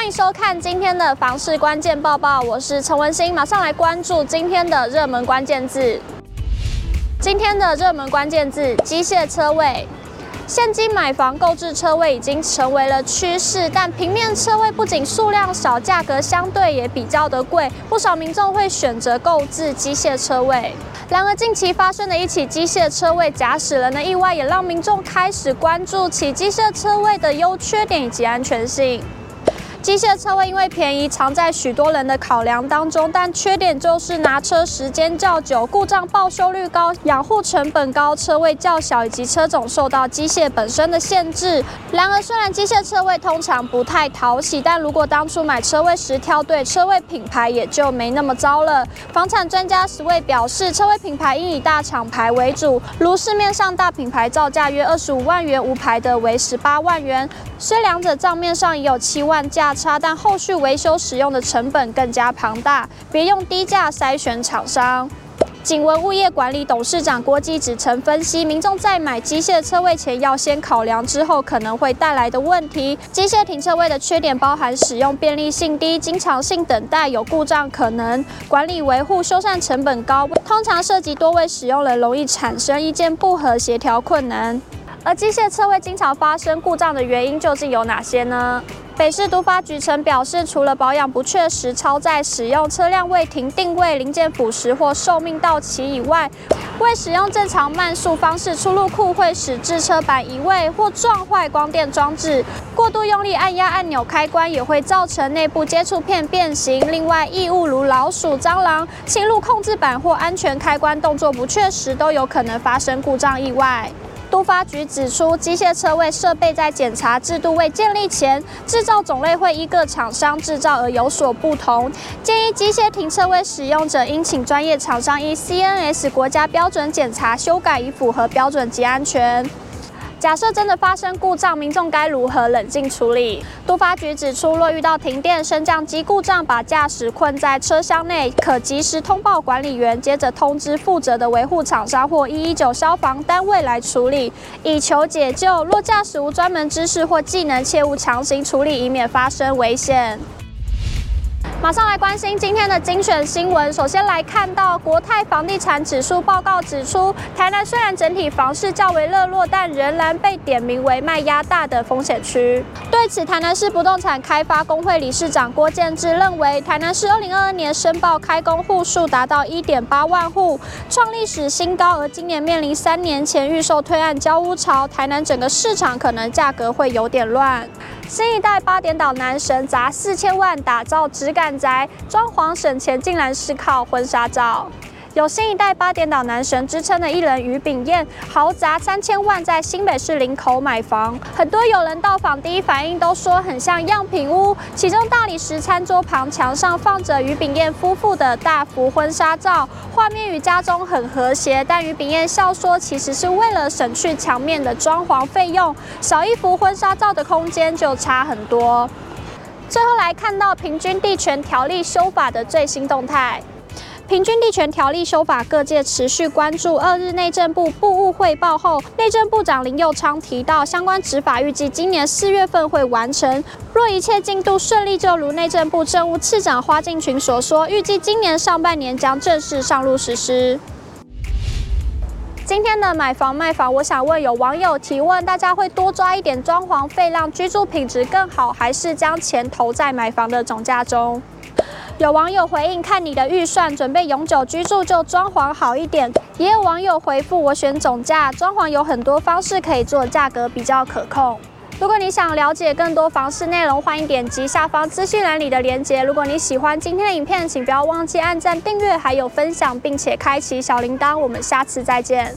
欢迎收看今天的房市关键报报，我是陈文心，马上来关注今天的热门关键字。今天的热门关键字：机械车位。现今买房购置车位已经成为了趋势，但平面车位不仅数量少，价格相对也比较的贵，不少民众会选择购置机械车位。然而，近期发生的一起机械车位假死人的意外，也让民众开始关注起机械车位的优缺点以及安全性。机械车位因为便宜，常在许多人的考量当中，但缺点就是拿车时间较久，故障报修率高，养护成本高，车位较小，以及车种受到机械本身的限制。然而，虽然机械车位通常不太讨喜，但如果当初买车位时挑对车位品牌，也就没那么糟了。房产专家石位表示，车位品牌应以大厂牌为主，如市面上大品牌造价约二十五万元，无牌的为十八万元。虽两者账面上也有七万价差，但后续维修使用的成本更加庞大，别用低价筛选厂商。景文物业管理董事长郭基子曾分析，民众在买机械车位前要先考量之后可能会带来的问题。机械停车位的缺点包含使用便利性低、经常性等待、有故障可能、管理维护修缮成本高，通常涉及多位使用人，容易产生意见不合、协调困难。而机械车位经常发生故障的原因究竟有哪些呢？北市都发局曾表示，除了保养不确实、超载使用、车辆未停定位、零件腐蚀或寿命到期以外，未使用正常慢速方式出入库会使制车板移位或撞坏光电装置；过度用力按压按钮开关也会造成内部接触片变形。另外，异物如老鼠、蟑螂侵入控制板或安全开关动作不确实，都有可能发生故障意外。都发局指出，机械车位设备在检查制度未建立前，制造种类会依各厂商制造而有所不同。建议机械停车位使用者应请专业厂商依 CNS 国家标准检查修改，以符合标准及安全。假设真的发生故障，民众该如何冷静处理？都发局指出，若遇到停电、升降机故障，把驾驶困在车厢内，可及时通报管理员，接着通知负责的维护厂商或一一九消防单位来处理，以求解救。若驾驶无专门知识或技能，切勿强行处理，以免发生危险。马上来关心今天的精选新闻。首先来看到国泰房地产指数报告指出，台南虽然整体房市较为热络，但仍然被点名为卖压大的风险区。对此，台南市不动产开发工会理事长郭建志认为，台南市二零二二年申报开工户数达到一点八万户，创历史新高。而今年面临三年前预售推案交屋潮，台南整个市场可能价格会有点乱。新一代八点档男神砸四千万打造质感宅，装潢省钱竟然是靠婚纱照。有新一代八点档男神之称的艺人于炳彦，豪砸三千万在新北市林口买房。很多友人到访，第一反应都说很像样品屋。其中大理石餐桌旁墙上放着于炳彦夫妇的大幅婚纱照，画面与家中很和谐。但于炳彦笑说，其实是为了省去墙面的装潢费用，少一幅婚纱照的空间就差很多。最后来看到平均地权条例修法的最新动态。平均地权条例修法，各界持续关注。二日内政部部务汇报后，内政部长林佑昌提到，相关执法预计今年四月份会完成。若一切进度顺利，就如内政部政务次长花敬群所说，预计今年上半年将正式上路实施。今天的买房卖房，我想问有网友提问：大家会多抓一点装潢费，让居住品质更好，还是将钱投在买房的总价中？有网友回应：看你的预算，准备永久居住就装潢好一点。也有网友回复：我选总价，装潢有很多方式可以做，价格比较可控。如果你想了解更多房事内容，欢迎点击下方资讯栏里的链接。如果你喜欢今天的影片，请不要忘记按赞、订阅，还有分享，并且开启小铃铛。我们下次再见。